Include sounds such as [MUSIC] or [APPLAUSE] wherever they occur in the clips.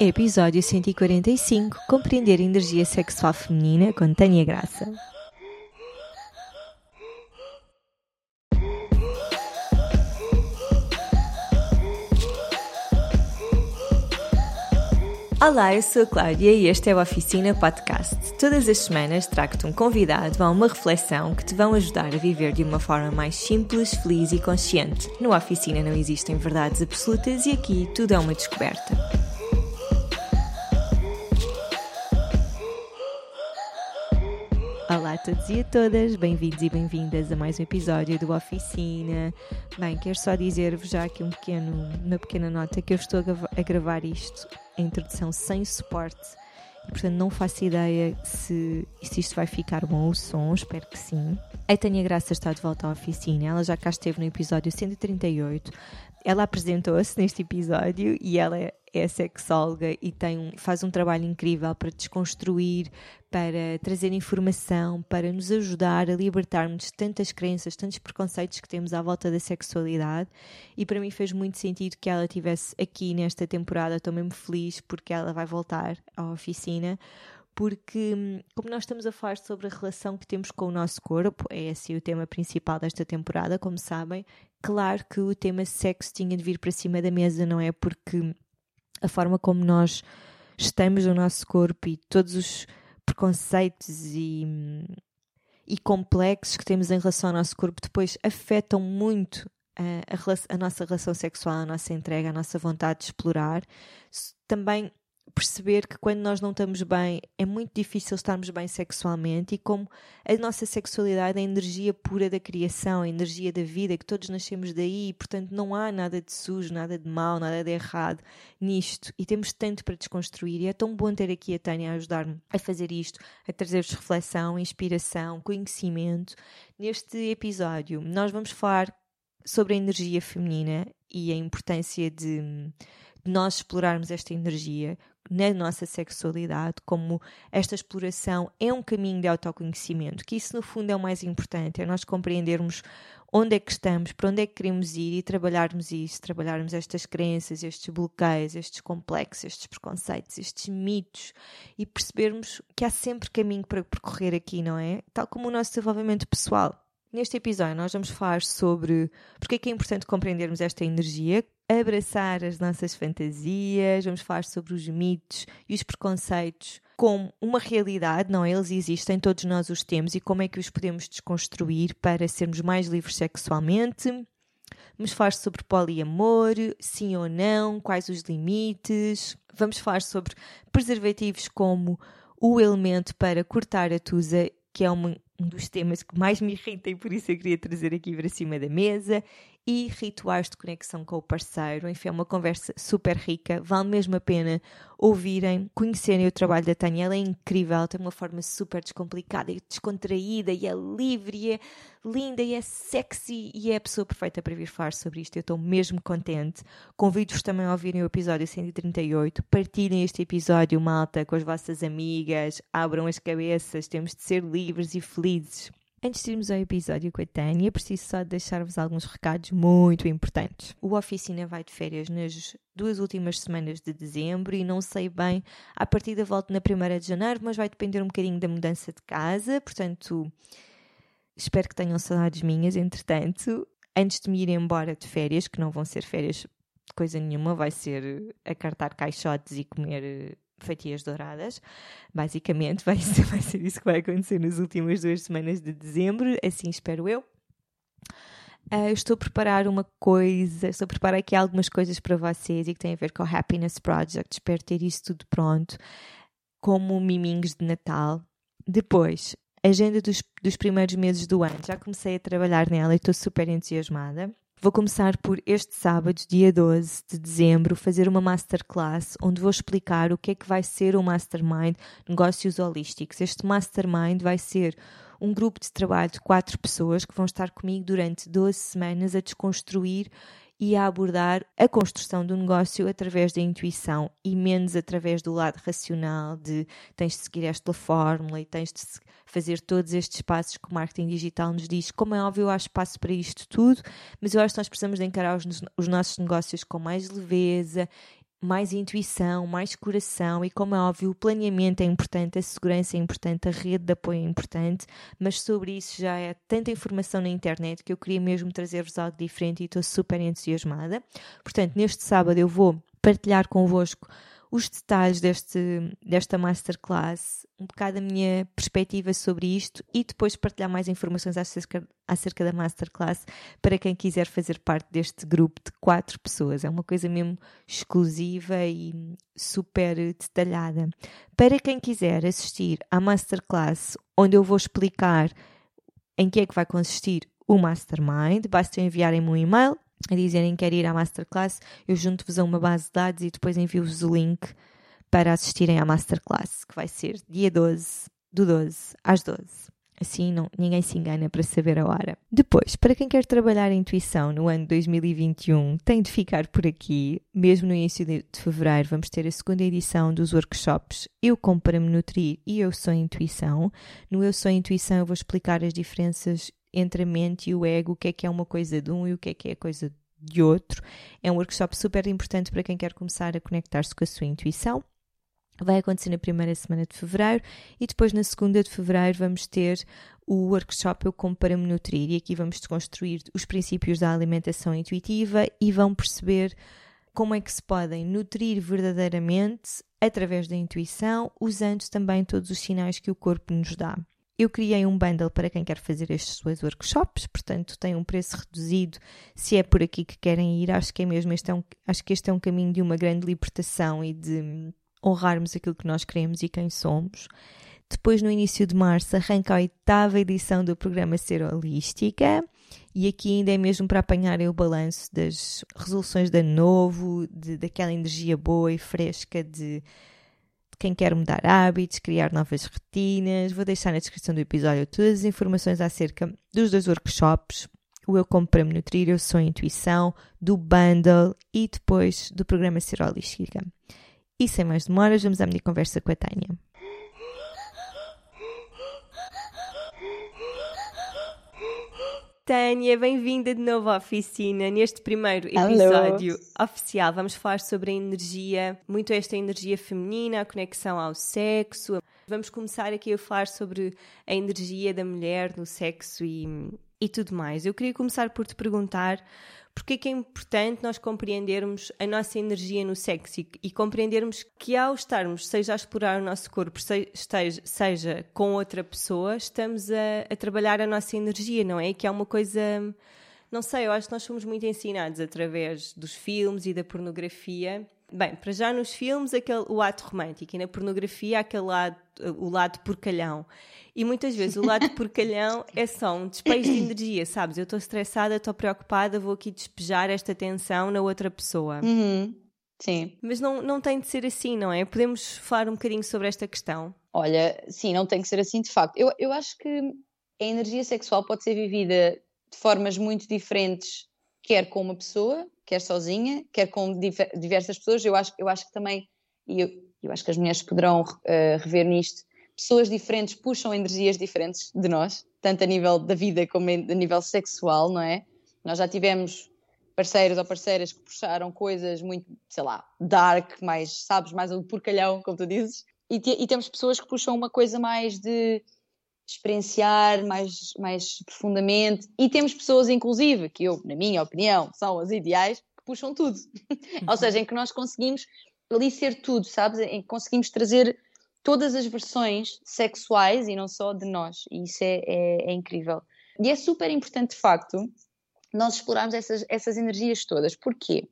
Episódio 145 Compreender a energia sexual feminina com Tânia Graça. Olá, eu sou a Cláudia e este é o Oficina Podcast. Todas as semanas trago-te um convidado a uma reflexão que te vão ajudar a viver de uma forma mais simples, feliz e consciente. No Oficina não existem verdades absolutas e aqui tudo é uma descoberta. Todos e a todas, bem-vindos e bem-vindas a mais um episódio do Oficina. Bem, quero só dizer-vos já aqui um pequeno, uma pequena nota que eu estou a gravar isto, a introdução sem suporte, e portanto não faço ideia se, se isto vai ficar bom o som, espero que sim. A Tânia Graça está de volta à oficina, ela já cá esteve no episódio 138, ela apresentou-se neste episódio e ela é, é sexóloga e tem um, faz um trabalho incrível para desconstruir, para trazer informação, para nos ajudar a libertarmos de tantas crenças, tantos preconceitos que temos à volta da sexualidade. E para mim fez muito sentido que ela estivesse aqui nesta temporada. Estou mesmo feliz porque ela vai voltar à oficina. Porque, hum, como nós estamos a falar sobre a relação que temos com o nosso corpo, é esse o tema principal desta temporada, como sabem, claro que o tema sexo tinha de vir para cima da mesa, não é? Porque a forma como nós estamos no nosso corpo e todos os preconceitos e, e complexos que temos em relação ao nosso corpo depois afetam muito a, a, a nossa relação sexual, a nossa entrega, a nossa vontade de explorar. Também perceber que quando nós não estamos bem é muito difícil estarmos bem sexualmente e como a nossa sexualidade é a energia pura da criação, a energia da vida, que todos nascemos daí e portanto não há nada de sujo, nada de mau, nada de errado nisto e temos tanto para desconstruir e é tão bom ter aqui a Tânia a ajudar-me a fazer isto, a trazer-vos reflexão, inspiração, conhecimento. Neste episódio nós vamos falar sobre a energia feminina e a importância de nós explorarmos esta energia, na nossa sexualidade, como esta exploração é um caminho de autoconhecimento, que isso no fundo é o mais importante, é nós compreendermos onde é que estamos, para onde é que queremos ir e trabalharmos isso, trabalharmos estas crenças, estes bloqueios, estes complexos, estes preconceitos, estes mitos e percebermos que há sempre caminho para percorrer aqui, não é? Tal como o nosso desenvolvimento pessoal. Neste episódio, nós vamos falar sobre porque é que é importante compreendermos esta energia, abraçar as nossas fantasias, vamos falar sobre os mitos e os preconceitos como uma realidade, não é? Eles existem, todos nós os temos e como é que os podemos desconstruir para sermos mais livres sexualmente. Vamos falar sobre poliamor, sim ou não, quais os limites. Vamos falar sobre preservativos como o elemento para cortar a tusa, que é uma, um dos temas que mais me irrita e por isso eu queria trazer aqui para cima da mesa e rituais de conexão com o parceiro. Enfim, é uma conversa super rica, vale mesmo a pena ouvirem, conhecerem o trabalho da Tânia. Ela é incrível, tem uma forma super descomplicada e descontraída e é livre e é linda e é sexy e é a pessoa perfeita para vir falar sobre isto. Eu estou mesmo contente. Convido-vos também a ouvirem o episódio 138. Partilhem este episódio, malta, com as vossas amigas. Abram as cabeças. Temos de ser livres e felizes. Antes de irmos ao episódio com a Tânia, preciso só deixar-vos alguns recados muito importantes. O Oficina vai de férias nas duas últimas semanas de dezembro e não sei bem, a partir da volta na primeira de janeiro, mas vai depender um bocadinho da mudança de casa, portanto, espero que tenham saudades minhas, entretanto, antes de me ir embora de férias, que não vão ser férias coisa nenhuma, vai ser acartar caixotes e comer fatias douradas. Basicamente, [LAUGHS] vai ser, vai ser isso que vai acontecer nas últimas duas semanas de dezembro, assim espero eu. Uh, estou a preparar uma coisa, estou a preparar aqui algumas coisas para vocês e que têm a ver com o Happiness Project. Espero ter isso tudo pronto, como miminhos de Natal. Depois, agenda dos, dos primeiros meses do ano. Já comecei a trabalhar nela e estou super entusiasmada. Vou começar por este sábado, dia 12 de dezembro, fazer uma masterclass onde vou explicar o que é que vai ser o Mastermind Negócios Holísticos. Este Mastermind vai ser um grupo de trabalho de quatro pessoas que vão estar comigo durante 12 semanas a desconstruir e a abordar a construção do negócio através da intuição e menos através do lado racional de tens de seguir esta fórmula e tens de fazer todos estes passos que o marketing digital nos diz. Como é óbvio, há espaço para isto tudo, mas eu acho que nós precisamos de encarar os, os nossos negócios com mais leveza mais intuição, mais coração e, como é óbvio, o planeamento é importante, a segurança é importante, a rede de apoio é importante, mas sobre isso já é tanta informação na internet que eu queria mesmo trazer-vos algo diferente e estou super entusiasmada. Portanto, neste sábado eu vou partilhar convosco os detalhes deste, desta masterclass, um bocado a minha perspectiva sobre isto e depois partilhar mais informações acerca, acerca da masterclass para quem quiser fazer parte deste grupo de quatro pessoas. É uma coisa mesmo exclusiva e super detalhada. Para quem quiser assistir à masterclass, onde eu vou explicar em que é que vai consistir o Mastermind, basta enviarem-me um e-mail a dizerem que querem ir à Masterclass, eu junto-vos a uma base de dados e depois envio-vos o link para assistirem à Masterclass, que vai ser dia 12, do 12 às 12. Assim não, ninguém se engana para saber a hora. Depois, para quem quer trabalhar a intuição no ano 2021, tem de ficar por aqui. Mesmo no início de, de fevereiro, vamos ter a segunda edição dos workshops Eu Como para Me Nutrir e Eu Sou Intuição. No Eu Sou Intuição, eu vou explicar as diferenças entre a mente e o ego, o que é que é uma coisa de um e o que é que é coisa de outro. É um workshop super importante para quem quer começar a conectar-se com a sua intuição. Vai acontecer na primeira semana de fevereiro e depois na segunda de fevereiro vamos ter o workshop Eu Como para Me Nutrir e aqui vamos desconstruir os princípios da alimentação intuitiva e vão perceber como é que se podem nutrir verdadeiramente através da intuição, usando também todos os sinais que o corpo nos dá. Eu criei um bundle para quem quer fazer estes dois workshops, portanto tem um preço reduzido se é por aqui que querem ir. Acho que é mesmo este é um, acho que este é um caminho de uma grande libertação e de honrarmos aquilo que nós queremos e quem somos. Depois, no início de março, arranca a oitava edição do programa Ser Holística. E aqui ainda é mesmo para apanharem o balanço das resoluções de ano novo, de, daquela energia boa e fresca de quem quer mudar hábitos, criar novas rotinas. Vou deixar na descrição do episódio todas as informações acerca dos dois workshops, o Eu Como para Me Nutrir, Eu Sou Intuição, do Bundle e depois do programa Ser Holística. E sem mais demoras, vamos à minha conversa com a Tânia. Tânia, bem-vinda de novo à oficina. Neste primeiro episódio Hello. oficial, vamos falar sobre a energia, muito esta energia feminina, a conexão ao sexo. Vamos começar aqui a falar sobre a energia da mulher no sexo e, e tudo mais. Eu queria começar por te perguntar porque é que é importante nós compreendermos a nossa energia no sexo e, e compreendermos que ao estarmos, seja a explorar o nosso corpo, seja, seja com outra pessoa, estamos a, a, trabalhar a nossa energia, não é? Que é uma coisa. Não sei, eu acho que nós somos muito ensinados através dos filmes e da pornografia Bem, para já nos filmes aquele, o ato romântico e na pornografia aquele lado, o lado porcalhão. E muitas vezes o lado [LAUGHS] porcalhão é só um despejo de energia, sabes? Eu estou estressada, estou preocupada, vou aqui despejar esta tensão na outra pessoa. Uhum. Sim. Mas não, não tem de ser assim, não é? Podemos falar um bocadinho sobre esta questão? Olha, sim, não tem que ser assim de facto. Eu, eu acho que a energia sexual pode ser vivida de formas muito diferentes, quer com uma pessoa, quer sozinha, quer com diversas pessoas. Eu acho, eu acho que também, e eu, eu acho que as mulheres poderão uh, rever nisto, pessoas diferentes puxam energias diferentes de nós, tanto a nível da vida como a nível sexual, não é? Nós já tivemos parceiros ou parceiras que puxaram coisas muito, sei lá, dark, mais, sabes, mais o porcalhão, como tu dizes, e, e temos pessoas que puxam uma coisa mais de experienciar mais, mais profundamente. E temos pessoas, inclusive, que eu, na minha opinião, são as ideais, que puxam tudo. [LAUGHS] Ou seja, em que nós conseguimos ali ser tudo, sabes? Em que conseguimos trazer todas as versões sexuais e não só de nós. E isso é, é, é incrível. E é super importante, de facto, nós explorarmos essas, essas energias todas. Porquê?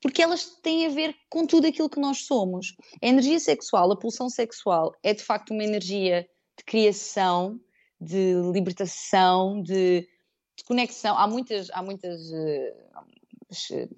Porque elas têm a ver com tudo aquilo que nós somos. A energia sexual, a pulsão sexual, é de facto uma energia de criação, de libertação, de, de conexão. Há muitas, há muitas uh,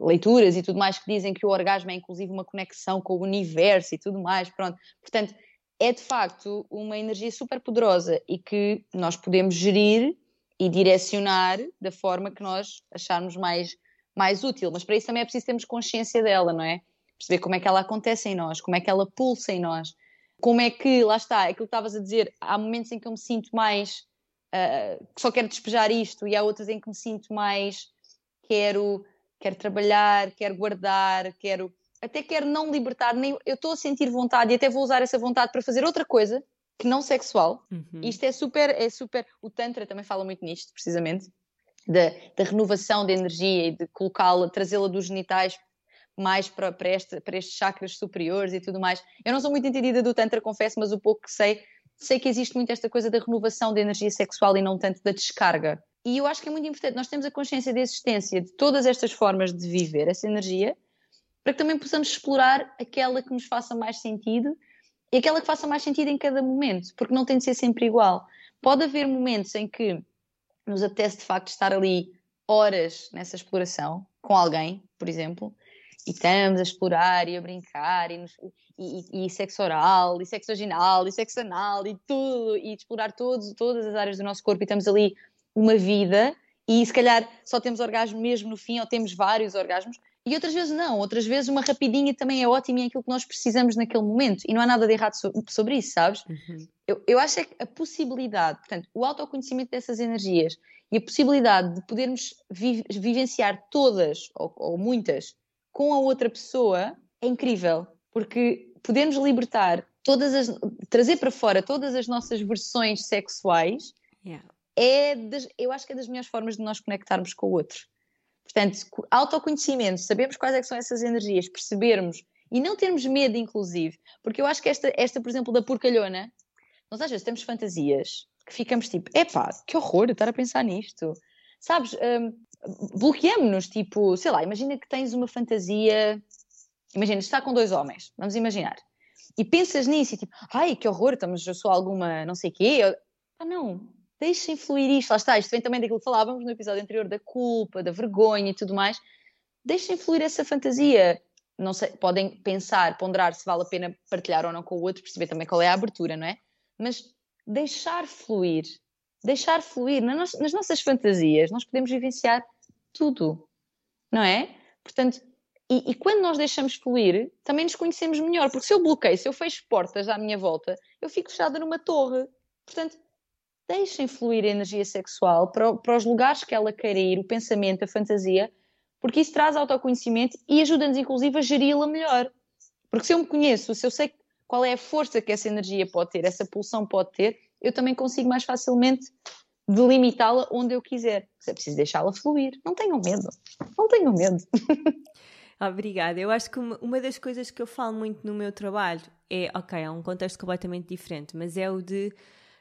leituras e tudo mais que dizem que o orgasmo é inclusive uma conexão com o universo e tudo mais. Pronto. Portanto, é de facto uma energia super poderosa e que nós podemos gerir e direcionar da forma que nós acharmos mais, mais útil. Mas para isso também é preciso termos consciência dela, não é? Perceber como é que ela acontece em nós, como é que ela pulsa em nós como é que, lá está, aquilo que estavas a dizer, há momentos em que eu me sinto mais uh, que só quero despejar isto e há outros em que me sinto mais quero, quero trabalhar, quero guardar, quero. até quero não libertar, nem eu estou a sentir vontade e até vou usar essa vontade para fazer outra coisa que não sexual. Uhum. Isto é super, é super. O Tantra também fala muito nisto, precisamente, da, da renovação de energia e de colocá-la, trazê-la dos genitais mais para, para, este, para estes chakras superiores e tudo mais. Eu não sou muito entendida do Tantra, confesso, mas o pouco que sei, sei que existe muito esta coisa da renovação da energia sexual e não tanto da descarga. E eu acho que é muito importante nós temos a consciência da existência de todas estas formas de viver essa energia, para que também possamos explorar aquela que nos faça mais sentido e aquela que faça mais sentido em cada momento, porque não tem de ser sempre igual. Pode haver momentos em que nos apetece de facto estar ali horas nessa exploração com alguém, por exemplo, e estamos a explorar e a brincar e, nos, e, e, e sexo oral e sexo vaginal e sexo anal e tudo e explorar todos, todas as áreas do nosso corpo e estamos ali uma vida e se calhar só temos orgasmo mesmo no fim ou temos vários orgasmos e outras vezes não, outras vezes uma rapidinha também é ótima e é aquilo que nós precisamos naquele momento e não há nada de errado sobre isso, sabes? Uhum. Eu, eu acho é que a possibilidade, portanto, o autoconhecimento dessas energias e a possibilidade de podermos vi vivenciar todas ou, ou muitas com a outra pessoa é incrível, porque podemos libertar todas as, trazer para fora todas as nossas versões sexuais yeah. é das, eu acho que é das melhores formas de nós conectarmos com o outro. Portanto, autoconhecimento, sabemos quais é são essas energias, percebermos e não termos medo, inclusive, porque eu acho que esta, esta por exemplo, da porcalhona, nós às vezes temos fantasias que ficamos tipo, epá, que horror estar a pensar nisto. Sabes, um, bloqueamos-nos, tipo, sei lá, imagina que tens uma fantasia, imagina, está com dois homens, vamos imaginar, e pensas nisso e tipo, ai, que horror, estamos, eu sou alguma não sei quê, eu... ah não, deixem fluir isto, lá está, isto vem também daquilo que falávamos no episódio anterior, da culpa, da vergonha e tudo mais, deixem fluir essa fantasia, não sei, podem pensar, ponderar se vale a pena partilhar ou não com o outro, perceber também qual é a abertura, não é? Mas deixar fluir, deixar fluir. Nas nossas fantasias, nós podemos vivenciar tudo, não é? Portanto, e, e, quando nós deixamos fluir, também nos conhecemos melhor, porque se eu bloqueio, se eu fecho portas à minha volta, eu fico fechada numa torre. Portanto, deixem fluir a energia sexual para, para os lugares que ela quer ir, o pensamento, a fantasia, porque isso traz autoconhecimento e ajuda-nos, inclusive, a geri-la melhor. Porque se eu me conheço, se eu sei qual é a força que essa energia pode ter, essa pulsão pode ter, eu também consigo mais facilmente delimitá-la onde eu quiser. É preciso deixá-la fluir. Não tenham medo. Não tenham medo. [LAUGHS] Obrigada. Eu acho que uma das coisas que eu falo muito no meu trabalho é, ok, é um contexto completamente diferente, mas é o de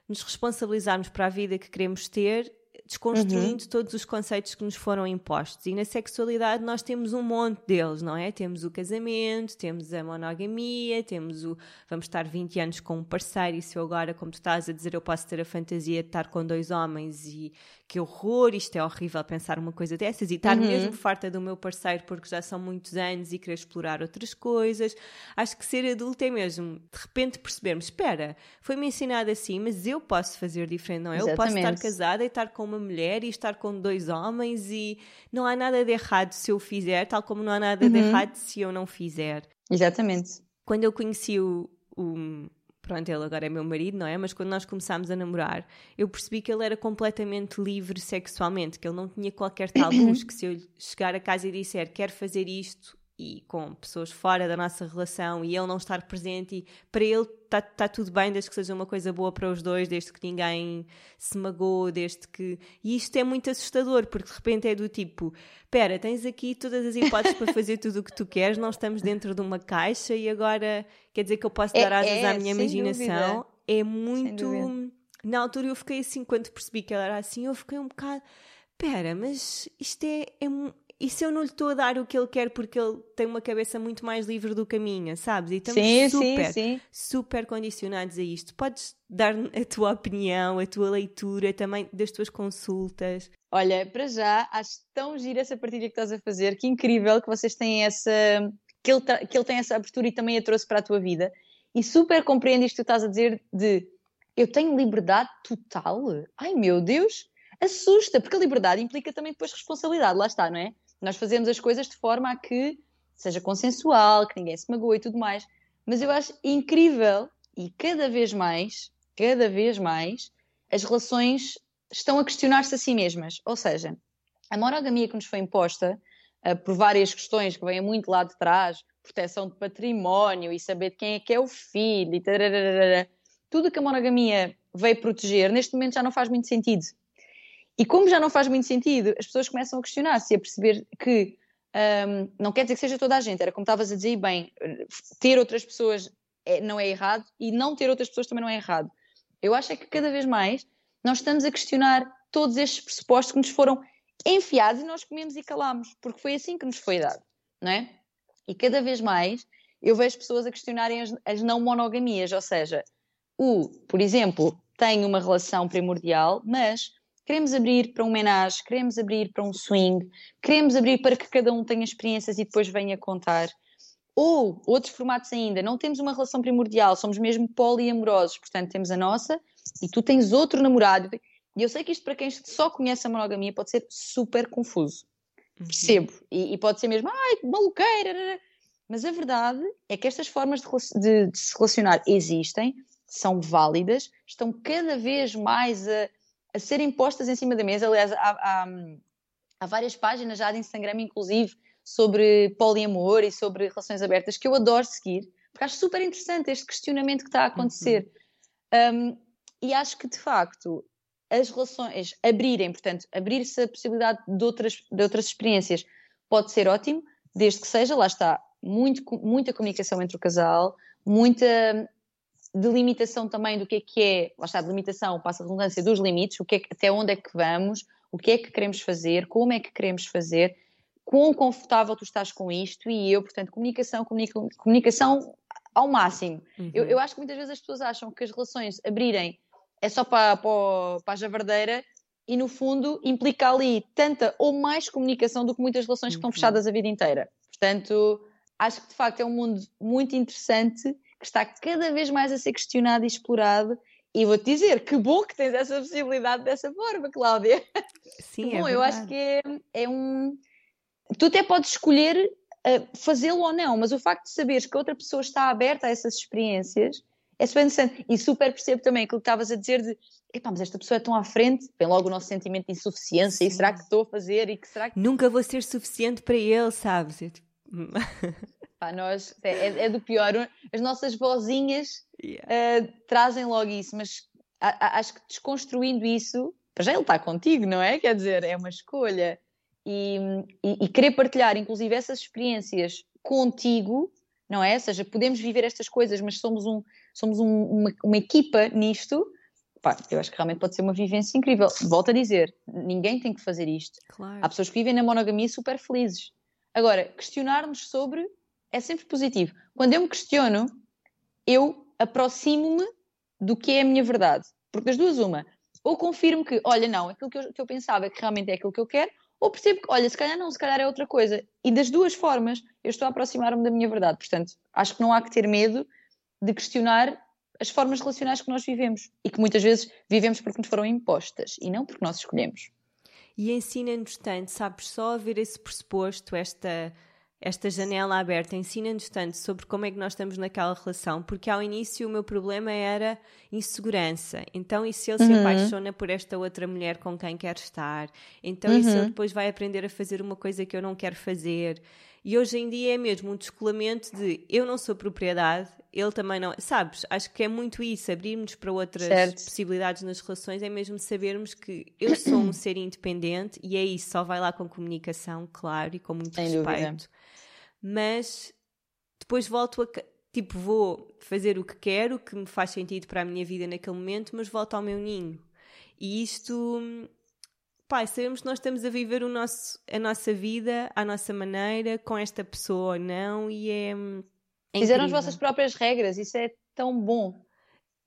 nos responsabilizarmos para a vida que queremos ter desconstruindo uhum. todos os conceitos que nos foram impostos. E na sexualidade nós temos um monte deles, não é? Temos o casamento, temos a monogamia, temos o vamos estar 20 anos com um parceiro e se eu agora, como tu estás a dizer, eu posso ter a fantasia de estar com dois homens e que horror, isto é horrível pensar uma coisa dessas e estar uhum. mesmo farta do meu parceiro porque já são muitos anos e querer explorar outras coisas. Acho que ser adulto é mesmo, de repente percebermos, espera, foi-me ensinado assim, mas eu posso fazer diferente, não é? Eu posso estar casada e estar com uma mulher e estar com dois homens e não há nada de errado se eu fizer, tal como não há nada uhum. de errado se eu não fizer. Exatamente. Quando eu conheci o, o pronto, ele agora é meu marido, não é? Mas quando nós começámos a namorar, eu percebi que ele era completamente livre sexualmente, que ele não tinha qualquer tabus, [CLEARS THROAT] que se eu chegar a casa e disser quero fazer isto e com pessoas fora da nossa relação e ele não estar presente e para ele está tá tudo bem desde que seja uma coisa boa para os dois, desde que ninguém se magoe, desde que... E isto é muito assustador, porque de repente é do tipo, espera, tens aqui todas as hipóteses para fazer tudo o que tu queres, não estamos dentro de uma caixa e agora quer dizer que eu posso dar é, asas é, à minha imaginação. Dúvida. É muito... Na altura eu fiquei assim, quando percebi que ela era assim, eu fiquei um bocado... Espera, mas isto é, é, e se eu não lhe estou a dar o que ele quer porque ele tem uma cabeça muito mais livre do que a minha, sabes? E estamos sim, super, sim, sim. super condicionados a isto. Podes dar a tua opinião, a tua leitura também das tuas consultas. Olha, para já, acho tão gira essa partilha que estás a fazer, que incrível que vocês têm essa. que ele, que ele tem essa abertura e também a trouxe para a tua vida. E super compreendo isto que tu estás a dizer de eu tenho liberdade total. Ai meu Deus, assusta, porque a liberdade implica também depois responsabilidade, lá está, não é? Nós fazemos as coisas de forma a que seja consensual, que ninguém se magoe e tudo mais. Mas eu acho incrível e cada vez mais, cada vez mais, as relações estão a questionar-se a si mesmas. Ou seja, a monogamia que nos foi imposta uh, por várias questões que vêm muito lá de trás, proteção de património e saber de quem é que é o filho e tararara, tudo que a monogamia veio proteger, neste momento já não faz muito sentido. E como já não faz muito sentido, as pessoas começam a questionar-se e a perceber que um, não quer dizer que seja toda a gente, era como estavas a dizer, bem, ter outras pessoas é, não é errado e não ter outras pessoas também não é errado. Eu acho é que cada vez mais nós estamos a questionar todos estes pressupostos que nos foram enfiados e nós comemos e calamos, porque foi assim que nos foi dado, não é? E cada vez mais eu vejo pessoas a questionarem as, as não monogamias, ou seja, o, por exemplo, tem uma relação primordial, mas queremos abrir para um menage, queremos abrir para um swing, queremos abrir para que cada um tenha experiências e depois venha contar. Ou outros formatos ainda, não temos uma relação primordial, somos mesmo poliamorosos, portanto temos a nossa e tu tens outro namorado. E eu sei que isto para quem só conhece a monogamia pode ser super confuso. Uhum. Percebo. E, e, pode ser mesmo, ai, que maluqueira. Mas a verdade é que estas formas de, de, de se relacionar existem, são válidas, estão cada vez mais a, a serem postas em cima da mesa. Aliás, há, há, há várias páginas já de Instagram, inclusive, sobre poliamor e sobre relações abertas que eu adoro seguir, porque acho super interessante este questionamento que está a acontecer. Uhum. Um, e acho que, de facto, as relações abrirem, portanto, abrir-se a possibilidade de outras, de outras experiências pode ser ótimo, desde que seja, lá está, muito, muita comunicação entre o casal, muita delimitação também do que é que é, lá está, delimitação, passa a redundância dos limites, o que é, até onde é que vamos, o que é que queremos fazer, como é que queremos fazer, quão confortável tu estás com isto e eu, portanto, comunicação, comunica, comunicação ao máximo. Uhum. Eu, eu acho que muitas vezes as pessoas acham que as relações abrirem é só para, para, para a javardeira e no fundo implica ali tanta ou mais comunicação do que muitas relações que estão uhum. fechadas a vida inteira. Portanto, acho que de facto é um mundo muito interessante que está cada vez mais a ser questionado e explorado. E vou-te dizer, que bom que tens essa possibilidade dessa forma, Cláudia. Sim, [LAUGHS] é bom, é eu acho que é, é um. Tu até podes escolher uh, fazê-lo ou não, mas o facto de saberes que outra pessoa está aberta a essas experiências é super interessante. E super percebo também aquilo que estavas a dizer de epá, mas esta pessoa é tão à frente, vem logo o nosso sentimento de insuficiência, Sim. e será que estou a fazer? E que será que... Nunca vou ser suficiente para ele, sabes? [LAUGHS] [LAUGHS] Pá, nós, é, é, do pior. As nossas vozinhas yeah. uh, trazem logo isso, mas a, a, acho que desconstruindo isso, para já ele está contigo, não é? Quer dizer, é uma escolha. E, e, e, querer partilhar, inclusive, essas experiências contigo, não é? Ou seja, podemos viver estas coisas, mas somos, um, somos um, uma, uma equipa nisto. Pá, eu acho que realmente pode ser uma vivência incrível. Volto a dizer, ninguém tem que fazer isto. Claro. Há pessoas que vivem na monogamia super felizes. Agora, questionar-nos sobre é sempre positivo. Quando eu me questiono, eu aproximo-me do que é a minha verdade. Porque das duas, uma, ou confirmo que, olha, não, aquilo que eu, que eu pensava que realmente é aquilo que eu quero, ou percebo que, olha, se calhar não, se calhar é outra coisa. E das duas formas, eu estou a aproximar-me da minha verdade. Portanto, acho que não há que ter medo de questionar as formas relacionais que nós vivemos e que muitas vezes vivemos porque nos foram impostas e não porque nós escolhemos. E ensina-nos tanto, sabes, só a ver esse pressuposto, esta esta janela aberta ensina-nos tanto sobre como é que nós estamos naquela relação, porque ao início o meu problema era insegurança. Então, e se ele uhum. se apaixona por esta outra mulher com quem quer estar? Então, uhum. e se ele uhum. depois vai aprender a fazer uma coisa que eu não quero fazer? E hoje em dia é mesmo um descolamento de eu não sou propriedade, ele também não. Sabes? Acho que é muito isso, abrirmos para outras certo. possibilidades nas relações, é mesmo sabermos que eu sou um [CLEARS THROAT] ser independente e é isso, só vai lá com comunicação, claro, e com muito Sem respeito. Dúvida. Mas depois volto a. Tipo, vou fazer o que quero, que me faz sentido para a minha vida naquele momento, mas volto ao meu ninho. E isto pá, sabemos que nós estamos a viver o nosso, a nossa vida à nossa maneira, com esta pessoa, não? E é. é Fizeram as vossas próprias regras, isso é tão bom.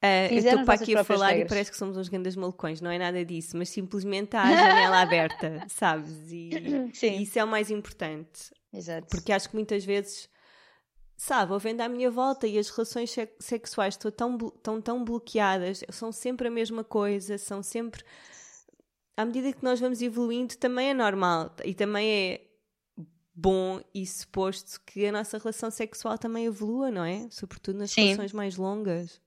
Uh, eu estou para aqui a falar regras. e parece que somos uns grandes malucões, não é nada disso, mas simplesmente há a [LAUGHS] janela aberta, sabes? E, e, isso é o mais importante. Exato. Porque acho que muitas vezes, sabe, vou vendo à minha volta e as relações sexuais estão tão, tão, tão bloqueadas, são sempre a mesma coisa, são sempre à medida que nós vamos evoluindo, também é normal e também é bom e suposto que a nossa relação sexual também evolua, não é? Sobretudo nas Sim. relações mais longas.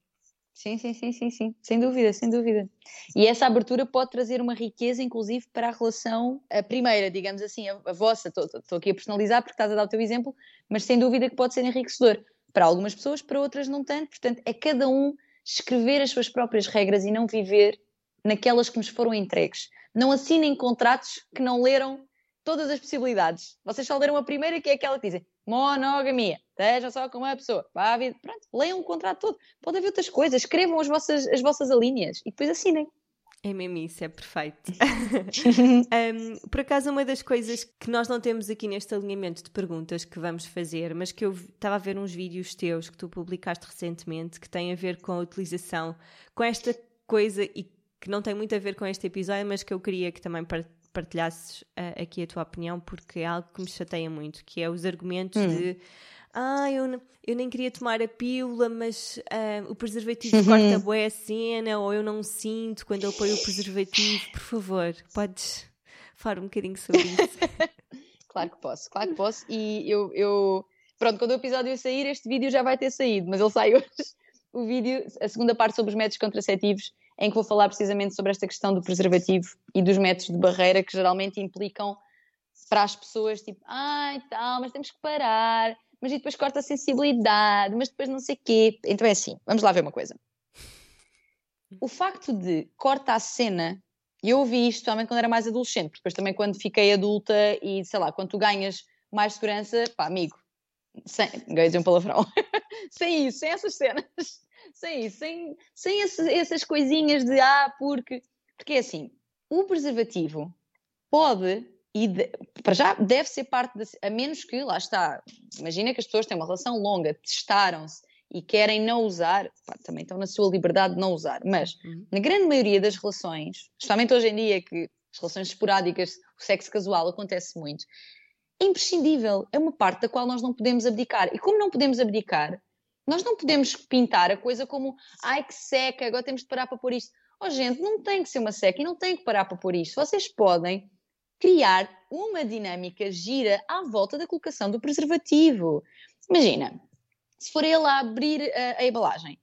Sim, sim, sim, sim, sim, sem dúvida, sem dúvida. E essa abertura pode trazer uma riqueza, inclusive, para a relação, a primeira, digamos assim, a, a vossa. Estou aqui a personalizar porque estás a dar o teu exemplo, mas sem dúvida que pode ser enriquecedor para algumas pessoas, para outras não tanto. Portanto, é cada um escrever as suas próprias regras e não viver naquelas que nos foram entregues. Não assinem contratos que não leram todas as possibilidades. Vocês só leram a primeira, que é aquela que dizem monogamia, esteja só com uma pessoa, vá à vida. Pronto, leiam o contrato todo. Pode haver outras coisas, escrevam as vossas, as vossas alíneas e depois assinem. É mesmo isso, é perfeito. [LAUGHS] [LAUGHS] um, por acaso, uma das coisas que nós não temos aqui neste alinhamento de perguntas que vamos fazer, mas que eu estava a ver uns vídeos teus que tu publicaste recentemente que têm a ver com a utilização, com esta coisa e que não tem muito a ver com este episódio, mas que eu queria que também partilhasses uh, aqui a tua opinião, porque é algo que me chateia muito, que é os argumentos hum. de ah, eu, eu nem queria tomar a pílula, mas uh, o preservativo corta boa a cena, ou eu não sinto quando eu ponho o preservativo. Por favor, podes falar um bocadinho sobre isso? [LAUGHS] claro que posso, claro que posso. E eu, eu, pronto, quando o episódio sair, este vídeo já vai ter saído, mas ele sai [LAUGHS] hoje. O vídeo, a segunda parte sobre os métodos contraceptivos, em que vou falar precisamente sobre esta questão do preservativo e dos métodos de barreira que geralmente implicam para as pessoas, tipo, ah, tal, mas temos que parar, mas depois corta a sensibilidade, mas depois não sei o quê. Então é assim, vamos lá ver uma coisa. O facto de corta a cena, eu ouvi isto também quando era mais adolescente, porque depois também quando fiquei adulta e sei lá, quando tu ganhas mais segurança, pá, amigo, sem, dizer um palavrão, [LAUGHS] sem isso, sem essas cenas, sem isso, sem, sem esse, essas coisinhas de ah, porque. Porque é assim, o preservativo pode e de, para já deve ser parte, a menos que, lá está, imagina que as pessoas têm uma relação longa, testaram-se e querem não usar, pá, também estão na sua liberdade de não usar, mas uhum. na grande maioria das relações, especialmente hoje em dia que as relações esporádicas, o sexo casual acontece muito, é imprescindível, é uma parte da qual nós não podemos abdicar. E como não podemos abdicar, nós não podemos pintar a coisa como ai que seca, agora temos de parar para pôr isto. Oh, gente, não tem que ser uma seca e não tem que parar para pôr isto. Vocês podem criar uma dinâmica gira à volta da colocação do preservativo. Imagina, se for ele a abrir a, a embalagem,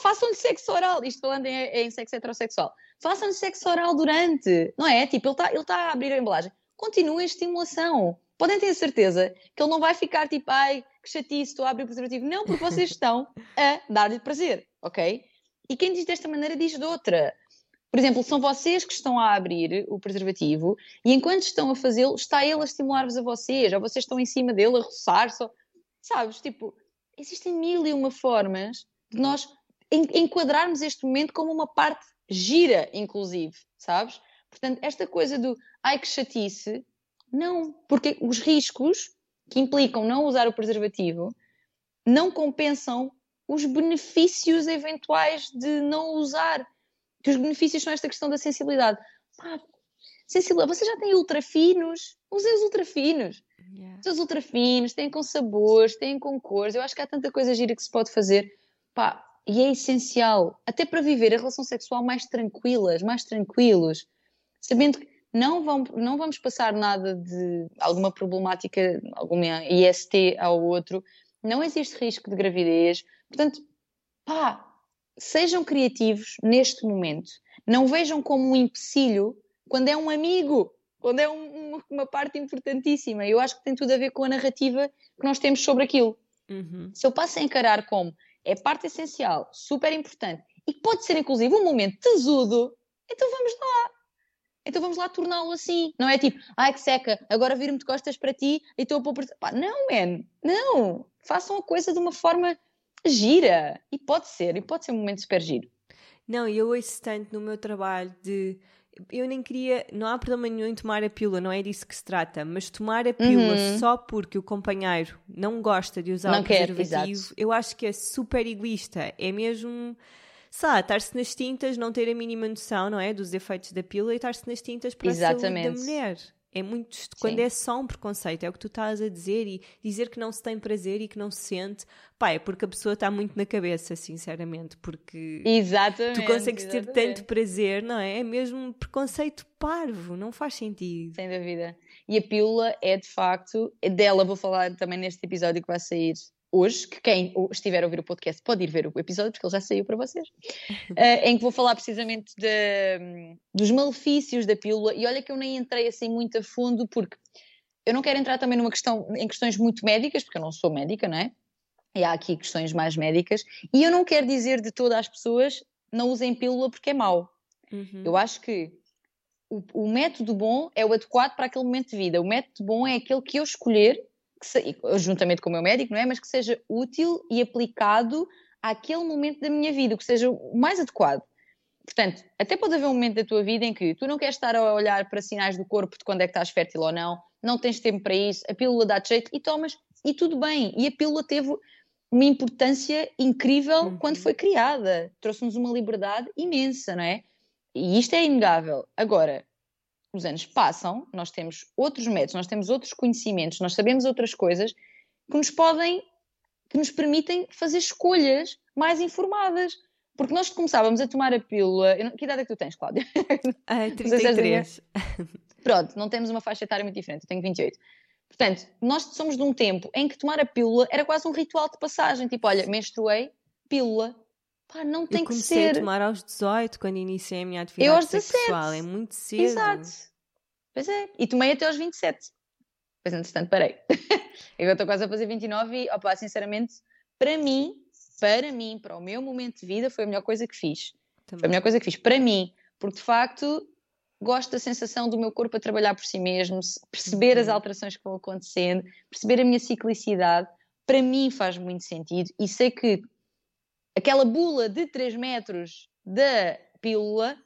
façam-lhe sexo oral, isto falando em, em sexo heterossexual, façam-lhe sexo oral durante, não é? Tipo, ele está ele tá a abrir a embalagem, continuem a estimulação. Podem ter certeza que ele não vai ficar tipo, ai, que chatice, estou a abrir o preservativo. Não, porque vocês estão a dar-lhe prazer, ok? E quem diz desta maneira diz de outra. Por exemplo, são vocês que estão a abrir o preservativo e enquanto estão a fazê-lo, está ele a estimular-vos a vocês, ou vocês estão em cima dele a roçar, só, sabes? Tipo, existem mil e uma formas de nós enquadrarmos este momento como uma parte gira, inclusive, sabes? Portanto, esta coisa do ai que chatice, não, porque os riscos que implicam não usar o preservativo não compensam os benefícios eventuais de não usar. Que os benefícios são esta questão da sensibilidade. Pá, sensibilidade, você já tem ultrafinos? Usem os ultrafinos. Yeah. Os ultrafinos têm com sabores, têm com cores. Eu acho que há tanta coisa gira que se pode fazer. Pá, e é essencial, até para viver a relação sexual mais tranquilas, mais tranquilos, sabendo que não, vão, não vamos passar nada de alguma problemática, alguma IST ao outro, não existe risco de gravidez. Portanto, pá, sejam criativos neste momento. Não vejam como um empecilho quando é um amigo, quando é um, uma parte importantíssima. Eu acho que tem tudo a ver com a narrativa que nós temos sobre aquilo. Uhum. Se eu passo a encarar como é parte essencial, super importante, e pode ser inclusive um momento tesudo, então vamos lá então vamos lá torná-lo assim. Não é tipo, ai que seca, agora viro-me de costas para ti e estou a pôr. Pá, não, man, não. Façam a coisa de uma forma gira. E pode ser, e pode ser um momento super giro. Não, eu ouço tanto no meu trabalho de. Eu nem queria. Não há problema nenhum em tomar a pílula, não é disso que se trata. Mas tomar a pílula uhum. só porque o companheiro não gosta de usar não o preservativo, quer, eu acho que é super egoísta. É mesmo sei estar-se nas tintas, não ter a mínima noção, não é? Dos efeitos da pílula e estar-se nas tintas para Exatamente. a saúde da mulher. É muito. Quando é só um preconceito, é o que tu estás a dizer e dizer que não se tem prazer e que não se sente, pá, é porque a pessoa está muito na cabeça, sinceramente. Porque exatamente, tu consegues exatamente. ter tanto prazer, não é? É mesmo um preconceito parvo, não faz sentido. Sem dúvida. E a pílula é de facto, dela vou falar também neste episódio que vai sair hoje, que quem estiver a ouvir o podcast pode ir ver o episódio, porque ele já saiu para vocês, uh, [LAUGHS] em que vou falar precisamente de, dos malefícios da pílula. E olha que eu nem entrei assim muito a fundo, porque eu não quero entrar também numa questão, em questões muito médicas, porque eu não sou médica, não é? E há aqui questões mais médicas. E eu não quero dizer de todas as pessoas não usem pílula porque é mau. Uhum. Eu acho que o, o, método bom é o adequado para aquele momento de vida. O método bom é aquele que eu escolher se, juntamente com o meu médico, não é? Mas que seja útil e aplicado àquele momento da minha vida, que seja o mais adequado. Portanto, até pode haver um momento da tua vida em que tu não queres estar a olhar para sinais do corpo de quando é que estás fértil ou não, não tens tempo para isso, a pílula dá-te jeito e tomas, e tudo bem. E a pílula teve uma importância incrível uhum. quando foi criada, trouxe-nos uma liberdade imensa, não é? E isto é inegável. Agora, os anos passam, nós temos outros métodos, nós temos outros conhecimentos, nós sabemos outras coisas que nos podem, que nos permitem fazer escolhas mais informadas. Porque nós começávamos a tomar a pílula. Que idade é que tu tens, Cláudia? [LAUGHS] Ah, 33. Pronto, não temos uma faixa etária muito diferente, eu tenho 28. Portanto, nós somos de um tempo em que tomar a pílula era quase um ritual de passagem. Tipo, olha, menstruei, pílula. Pá, não tem eu que ser. Eu comecei a tomar aos 18, quando iniciei a minha atividade eu aos 17. sexual. É muito cedo. Exato. Pois é. E tomei até aos 27. Pois, entretanto, parei. [LAUGHS] eu estou quase a fazer 29 e, opá, sinceramente, para mim, para mim, para o meu momento de vida, foi a melhor coisa que fiz. Também. Foi a melhor coisa que fiz. Para mim. Porque, de facto, gosto da sensação do meu corpo a trabalhar por si mesmo, perceber uhum. as alterações que vão acontecendo, perceber a minha ciclicidade. Para mim faz muito sentido e sei que aquela bula de 3 metros da pílula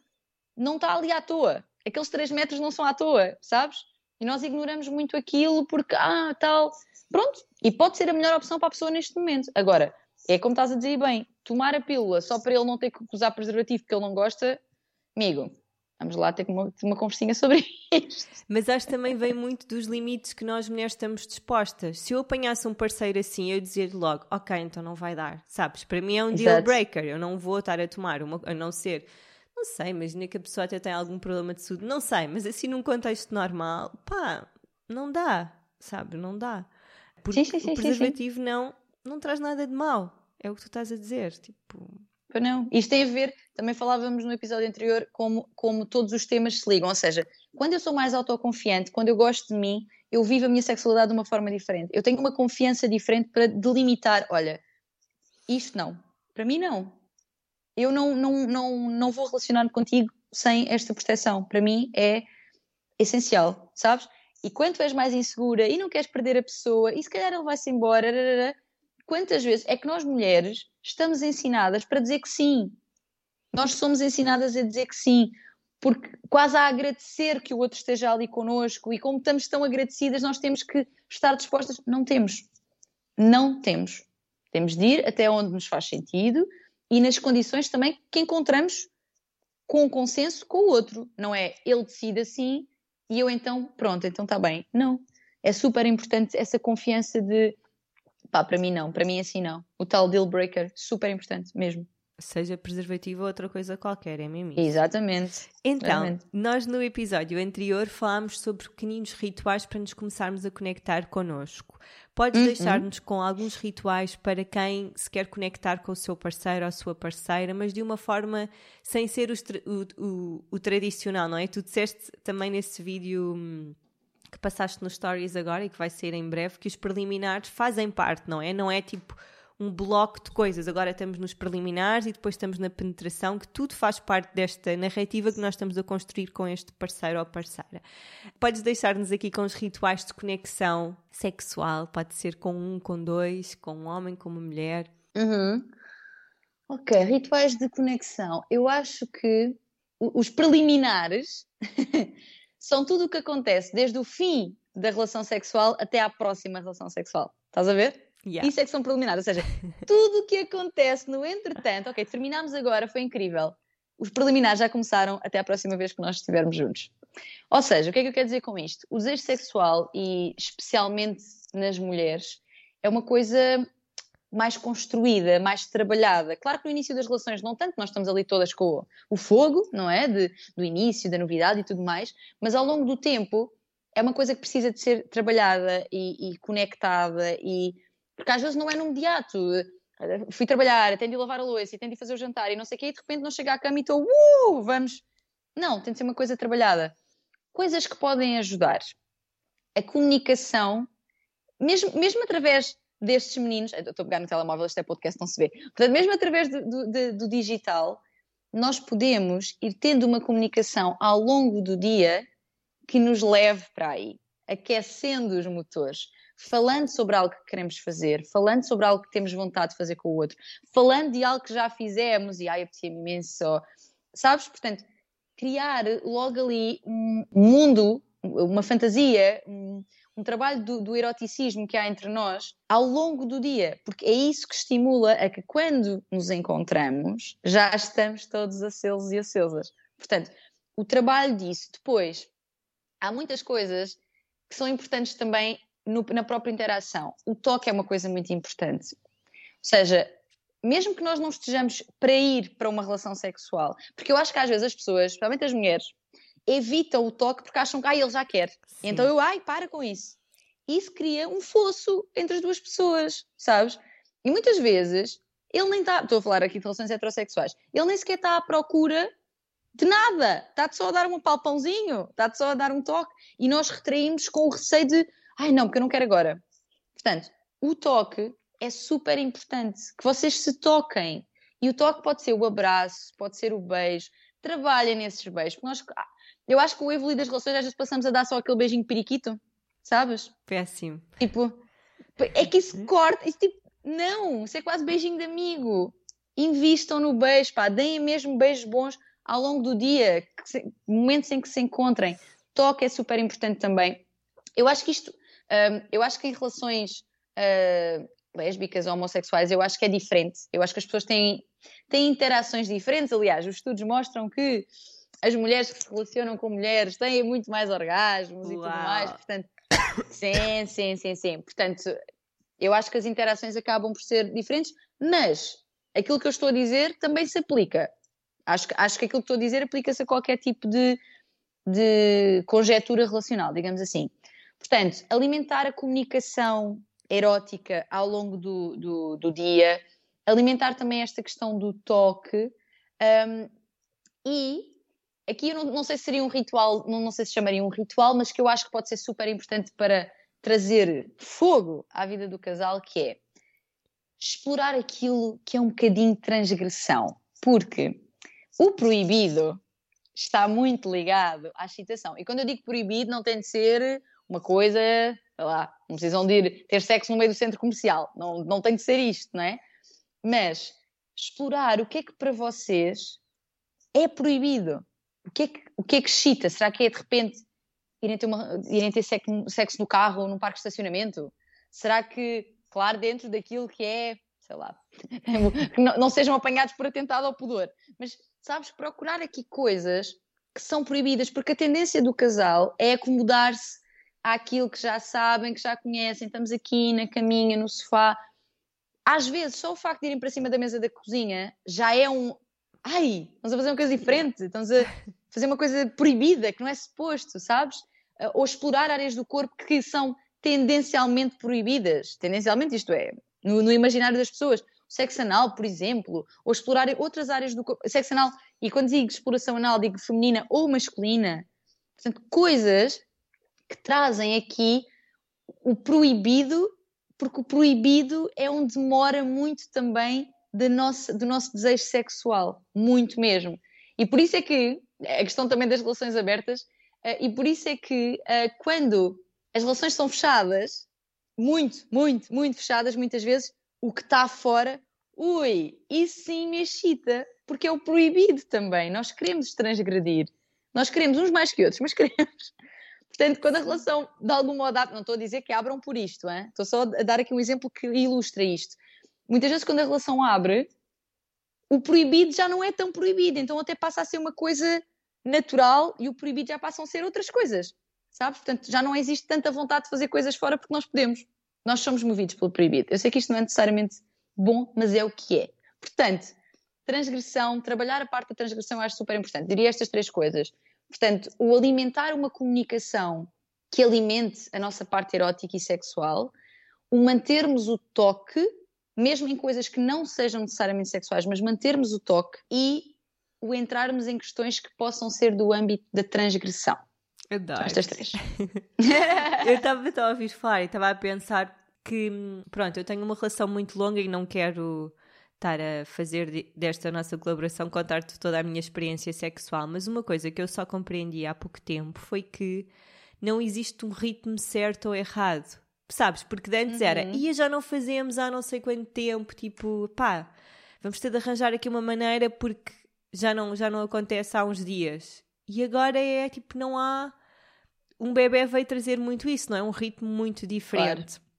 não está ali à toa. Aqueles 3 metros não são à toa, sabes? E nós ignoramos muito aquilo porque, ah, tal. Pronto, e pode ser a melhor opção para a pessoa neste momento. Agora, é como estás a dizer bem, tomar a pílula só para ele não ter que usar preservativo porque ele não gosta, amigo, vamos lá ter uma, uma conversinha sobre [LAUGHS] isto. Mas acho que também vem muito dos limites que nós mulheres estamos dispostas. Se eu apanhasse um parceiro assim, eu dizer logo, ok, então não vai dar, sabes? Para mim é um Exato. deal breaker, eu não vou estar a tomar, uma, a não ser, não sei, imagina que a pessoa até tem algum problema de saúde, não sei, mas assim num contexto normal, pá, não dá, sabe? Não dá. Porque sim, sim, sim, o preservativo não, não traz nada de mal. É o que tu estás a dizer, tipo... Não, isto tem a ver, também falávamos no episódio anterior, como, como todos os temas se ligam. Ou seja, quando eu sou mais autoconfiante, quando eu gosto de mim, eu vivo a minha sexualidade de uma forma diferente. Eu tenho uma confiança diferente para delimitar: olha, isto não, para mim não. Eu não, não, não, não vou relacionar-me contigo sem esta proteção. Para mim é essencial, sabes? E quando és mais insegura e não queres perder a pessoa, e se calhar ele vai-se embora, quantas vezes é que nós mulheres estamos ensinadas para dizer que sim? Nós somos ensinadas a dizer que sim, porque quase a agradecer que o outro esteja ali connosco e como estamos tão agradecidas, nós temos que estar dispostas. Não temos. Não temos. Temos de ir até onde nos faz sentido e nas condições também que encontramos com o consenso com o outro. Não é ele decide assim e eu então, pronto, então está bem. Não. É super importante essa confiança de Pá, para mim não, para mim assim não. O tal deal breaker, super importante mesmo. Seja preservativo ou outra coisa qualquer, é mesmo isso. Exatamente. Então, Exatamente. nós no episódio anterior falámos sobre pequeninos rituais para nos começarmos a conectar connosco. Podes uhum. deixar-nos com alguns rituais para quem se quer conectar com o seu parceiro ou a sua parceira, mas de uma forma sem ser o, o, o tradicional, não é? Tu disseste também nesse vídeo hum, que passaste nos stories agora e que vai sair em breve, que os preliminares fazem parte, não é? Não é tipo um bloco de coisas. Agora estamos nos preliminares e depois estamos na penetração, que tudo faz parte desta narrativa que nós estamos a construir com este parceiro ou parceira. Podes deixar-nos aqui com os rituais de conexão sexual, pode ser com um, com dois, com um homem, com uma mulher. Uhum. Ok, rituais de conexão. Eu acho que os preliminares [LAUGHS] são tudo o que acontece desde o fim da relação sexual até à próxima relação sexual. Estás a ver? Yeah. Isso é que são preliminares, ou seja, [LAUGHS] tudo o que acontece no entretanto, ok, terminámos agora, foi incrível. Os preliminares já começaram até à próxima vez que nós estivermos juntos. Ou seja, o que é que eu quero dizer com isto? O desejo sexual, e especialmente nas mulheres, é uma coisa mais construída, mais trabalhada. Claro que no início das relações, não tanto, nós estamos ali todas com o, fogo, não é? De, do início, da novidade e tudo mais, mas ao longo do tempo é uma coisa que precisa de ser trabalhada e, e conectada e Porque às vezes não é no imediato. Fui trabalhar, atendi lavar a louça, atendi fazer o jantar e não sei o quê, e de repente não chego à cama e estou, uh, vamos. Não, tem de ser uma coisa trabalhada. Coisas que podem ajudar. A comunicação, mesmo, mesmo através destes meninos, estou a pegar no telemóvel, este é podcast, não se vê. Portanto, mesmo através do, do, do digital, nós podemos ir tendo uma comunicação ao longo do dia que nos leve para aí, aquecendo os motores, falando sobre algo que queremos fazer, falando sobre algo que temos vontade de fazer com o outro, falando de algo que já fizemos e ai, apetecia imenso, sabes? Portanto, criar logo ali um mundo, uma fantasia, um, um trabalho do, do, eroticismo que há entre nós ao longo do dia, porque é isso que estimula a que quando nos encontramos já estamos todos acesos e acesas. Portanto, o trabalho disso. Depois, há muitas coisas que são importantes também no, na própria interação. O toque é uma coisa muito importante. Ou seja, mesmo que nós não estejamos para ir para uma relação sexual, porque eu acho que às vezes as pessoas, especialmente as mulheres, evitam o toque porque acham que ah, ele já quer. Então eu, ai, para com isso. Isso cria um fosso entre as duas pessoas, sabes? E muitas vezes ele nem está, estou a falar aqui de relações heterossexuais, ele nem sequer está à procura de nada, está-te só a dar um palpãozinho, está-te só a dar um toque e nós retraímos com o receio de ai não, porque eu não quero agora. Portanto, o toque é super importante, que vocês se toquem. E o toque pode ser o abraço, pode ser o beijo. Trabalhem nesses beijos. Porque nós, ah, eu acho que o evoluir das relações às vezes passamos a dar só aquele beijinho periquito, sabes? Péssimo. Tipo, é que isso corta. Isso, tipo, não, isso é quase beijinho de amigo. Invistam no beijo, pá, deem mesmo beijos bons ao longo do dia, se, momentos em que se encontrem. Toque é super importante também. Eu acho que isto, um, eu acho que em relações uh, lésbicas ou homossexuais, eu acho que é diferente. Eu acho que as pessoas têm, têm interações diferentes. Aliás, os estudos mostram que as mulheres que se relacionam com mulheres têm muito mais orgasmos Uau. e tudo mais. Portanto, sim, sim, sim, sim. Portanto, eu acho que as interações acabam por ser diferentes, mas aquilo que eu estou a dizer também se aplica. Acho, acho que aquilo que estou a dizer aplica-se a qualquer tipo de, de conjetura relacional, digamos assim. Portanto, alimentar a comunicação erótica ao longo do, do, do dia, alimentar também esta questão do toque um, e aqui eu não, não, sei se seria um ritual, não, não sei se chamaria um ritual, mas que eu acho que pode ser super importante para trazer fogo à vida do casal, que é explorar aquilo que é um bocadinho de transgressão, porque o proibido está muito ligado à excitação. E quando eu digo proibido, não tem de ser uma coisa, sei lá, não precisam de ir ter sexo no meio do centro comercial. Não, não tem de ser isto, não é? Mas explorar o que é que para vocês é proibido. O que é que, o que, é que excita? Será que é de repente irem ter, uma, irem ter sexo no carro ou num parque de estacionamento? Será que, claro, dentro daquilo que é, sei lá, [LAUGHS] que não, não sejam apanhados por atentado ao pudor, mas sabes, procurar aqui coisas que são proibidas, porque a tendência do casal é acomodar-se àquilo que já sabem, que já conhecem, estamos aqui na caminha, no sofá. Às vezes, só o facto de irem para cima da mesa da cozinha já é um. Ai, estamos a fazer uma coisa diferente, estamos a fazer uma coisa proibida, que não é suposto, sabes? Eh, ou explorar áreas do corpo que são tendencialmente proibidas. Tendencialmente, isto é, no, no imaginário das pessoas. O sexo anal, por exemplo, ou explorar outras áreas do corpo. Sexo anal, e quando digo exploração anal, digo feminina ou masculina. Portanto, coisas que trazem aqui o proibido, porque o proibido é onde demora muito também de nosso, do nosso desejo sexual, muito mesmo. E por isso é que a questão também das relações abertas, uh, e por isso é que uh, quando as relações são fechadas, muito, muito, muito fechadas, muitas vezes o que está fora, ui, isso sim me excita, porque é o proibido também. Nós queremos transgredir. Nós queremos uns mais que outros, mas [LAUGHS] queremos. Portanto, quando a relação de algum modo abre, não estou a dizer que abram por isto, hein? estou só a dar aqui um exemplo que ilustra isto. Muitas vezes, quando a relação abre, o proibido já não é tão proibido, então até passa a ser uma coisa natural e o proibido já passam a ser outras coisas, sabes? Portanto, já não existe tanta vontade de fazer coisas fora porque nós podemos. Nós somos movidos pelo proibido. Eu sei que isto não é necessariamente bom, mas é o que é. Portanto, transgressão, trabalhar a parte da transgressão eu acho super importante. Diria estas três coisas. Portanto, o alimentar uma comunicação que alimente a nossa parte erótica e sexual, o mantermos o toque, mesmo em coisas que não sejam necessariamente sexuais, mas mantermos o toque e o entrarmos em questões que possam ser do âmbito da transgressão. Adoro. Estas três. [LAUGHS] eu estava a ouvir falar e estava a pensar que, pronto, eu tenho uma relação muito longa e não quero estar a fazer desta nossa colaboração contar-te toda a minha experiência sexual, mas uma coisa que eu só compreendi há pouco tempo foi que não existe um ritmo certo ou errado. Sabes? Porque antes uhum. era, e já não fazemos há não sei quanto tempo, tipo, pá, vamos ter de arranjar aqui uma maneira porque já não, já não acontece há uns dias. E agora é tipo, não há. Um bebê veio trazer muito isso, não é? Um ritmo muito diferente. Claro.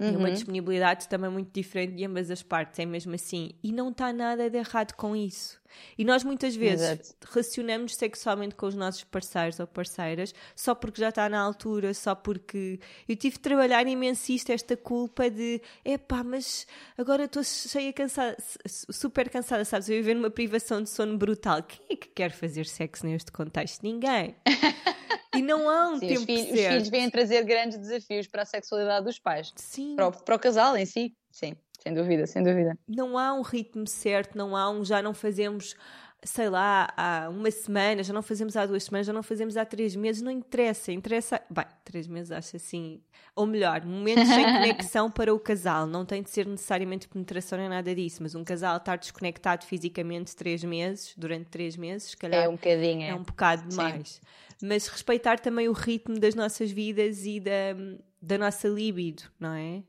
Uhum. E uma disponibilidade também muito diferente de ambas as partes, é mesmo assim. E não está nada de errado com isso. E nós muitas vezes Exato. relacionamos sexualmente com os nossos parceiros ou parceiras só porque já está na altura, só porque eu tive de trabalhar imenso isto, esta culpa de epá, mas agora estou cheia cansada, super cansada, sabes? Eu viver numa privação de sono brutal. Quem é que quer fazer sexo neste contexto? Ninguém. [LAUGHS] E não há um Sim, tempo os filhos, certo. Os filhos vêm trazer grandes desafios para a sexualidade dos pais. Sim. Para o, para o casal em si. Sim, sem dúvida, sem dúvida. Não há um ritmo certo, não há um já não fazemos sei lá, há uma semana, já não fazemos há duas semanas, já não fazemos há três meses, não interessa, interessa. Bem, três meses acho assim. Ou melhor, momentos sem [LAUGHS] conexão para o casal. Não tem de ser necessariamente penetração nem nada disso, mas um casal estar desconectado fisicamente três meses, durante três meses, se calhar. É um bocadinho. É um bocado demais. Sim mas respeitar também o ritmo das nossas vidas e da, da nossa libido, não é?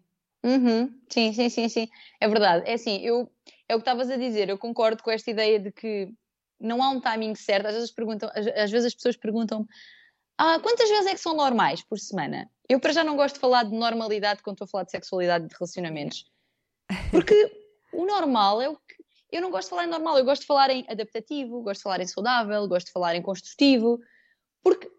Uhum. Sim, sim, sim, sim. É verdade. É assim, eu, é o que estavas a dizer, eu concordo com esta ideia de que não há um timing certo. Às vezes, perguntam, às, às vezes as pessoas perguntam ah, quantas vezes é que são normais por semana? Eu para já não gosto de falar de normalidade quando estou a falar de sexualidade e de relacionamentos. Porque [LAUGHS] o normal é o que. Eu não gosto de falar em normal, eu gosto de falar em adaptativo, gosto de falar em saudável, gosto de falar em construtivo. Porque,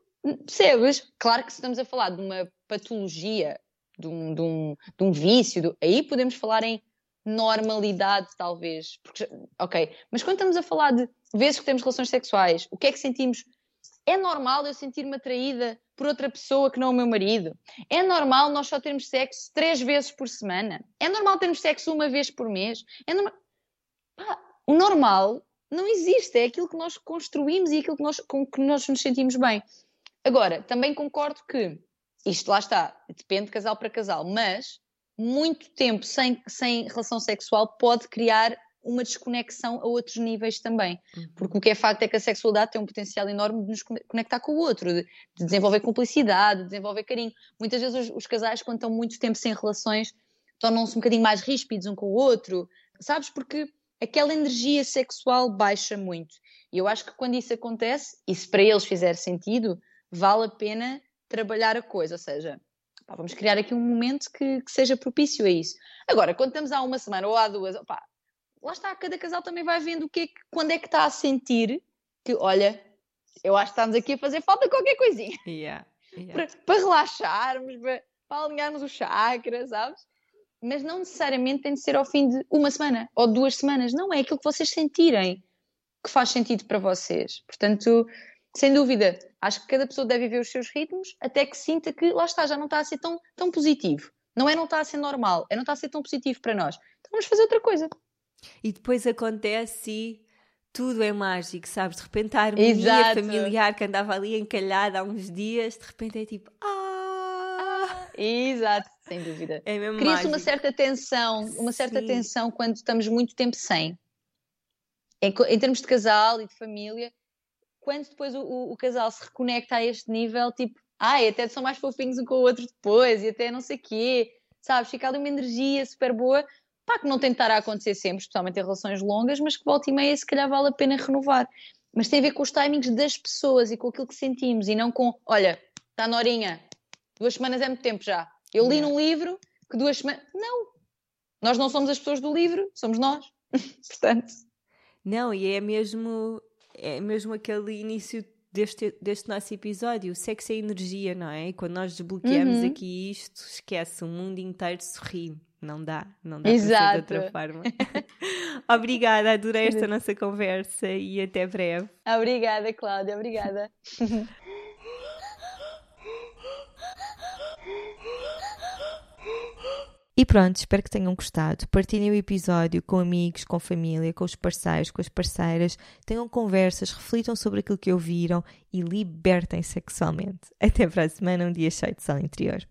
percebes? Claro que se estamos a falar de uma patologia, de um, de um, de um vício, de, aí podemos falar em normalidade, talvez. Porque, ok, mas quando estamos a falar de vezes que temos relações sexuais, o que é que sentimos? É normal eu sentir-me atraída por outra pessoa que não o meu marido? É normal nós só termos sexo três vezes por semana? É normal termos sexo uma vez por mês? É normal... Pá, o normal não existe, é aquilo que nós construímos e aquilo que nós, com que nós nos sentimos bem. Agora, também concordo que isto lá está, depende de casal para casal, mas muito tempo sem, sem relação sexual pode criar uma desconexão a outros níveis também. Uhum. Porque o que é facto é que a sexualidade tem um potencial enorme de nos conectar com o outro, de, de desenvolver cumplicidade, de desenvolver carinho. Muitas vezes os, os, casais, quando estão muito tempo sem relações, tornam-se um bocadinho mais ríspidos um com o outro, sabes? Porque aquela energia sexual baixa muito. E eu acho que quando isso acontece, e se para eles fizer sentido, vale a pena trabalhar a coisa, ou seja, pá, vamos criar aqui um momento que, que, seja propício a isso. Agora, quando estamos há uma semana ou há duas, opá, lá está, cada casal também vai vendo o que é que, quando é que está a sentir que, olha, eu acho que estamos aqui a fazer falta qualquer coisinha. Yeah, yeah. Para, para, relaxarmos, para, para alinharmos o chakra, sabes? Mas não necessariamente tem de ser ao fim de uma semana ou duas semanas. Não, é aquilo que vocês sentirem que faz sentido para vocês. Portanto, sem dúvida, acho que cada pessoa deve viver os seus ritmos até que sinta que lá está, já não está a ser tão, tão positivo. Não é não está a ser normal, é não está a ser tão positivo para nós. Então vamos fazer outra coisa. E depois acontece e tudo é mágico, sabes? De repente a harmonia Exato. familiar que andava ali encalhada há uns dias, de repente é tipo, ah! Exato sem dúvida. É mesmo Cria-se uma certa tensão, uma certa Sim. tensão quando estamos muito tempo sem. Em, em, termos de casal e de família, quando depois o, o, o, casal se reconecta a este nível, tipo, ai, até são mais fofinhos um com o outro depois, e até não sei o quê, sabes? Fica ali uma energia super boa, pá, que não tem de estar a acontecer sempre, especialmente em relações longas, mas que volta e meia se calhar vale a pena renovar. Mas tem a ver com os timings das pessoas e com aquilo que sentimos, e não com, olha, está na horinha, duas semanas é muito tempo já, eu li num livro que duas semanas. Não! Nós não somos as pessoas do livro, somos nós. [LAUGHS] Portanto. Não, e é mesmo, é mesmo aquele início deste, deste nosso episódio. O sexo é energia, não é? E quando nós desbloqueamos uhum. aqui isto, esquece, o mundo inteiro sorri. Não dá, não dá Exato. para ser de outra forma. [LAUGHS] obrigada, adorei esta nossa conversa e até breve. Obrigada, Cláudia, obrigada. [LAUGHS] E pronto, espero que tenham gostado. Partilhem o episódio com amigos, com família, com os parceiros, com as parceiras. Tenham conversas, reflitam sobre aquilo que ouviram e libertem sexualmente. Até para a semana, um dia cheio de sol interior.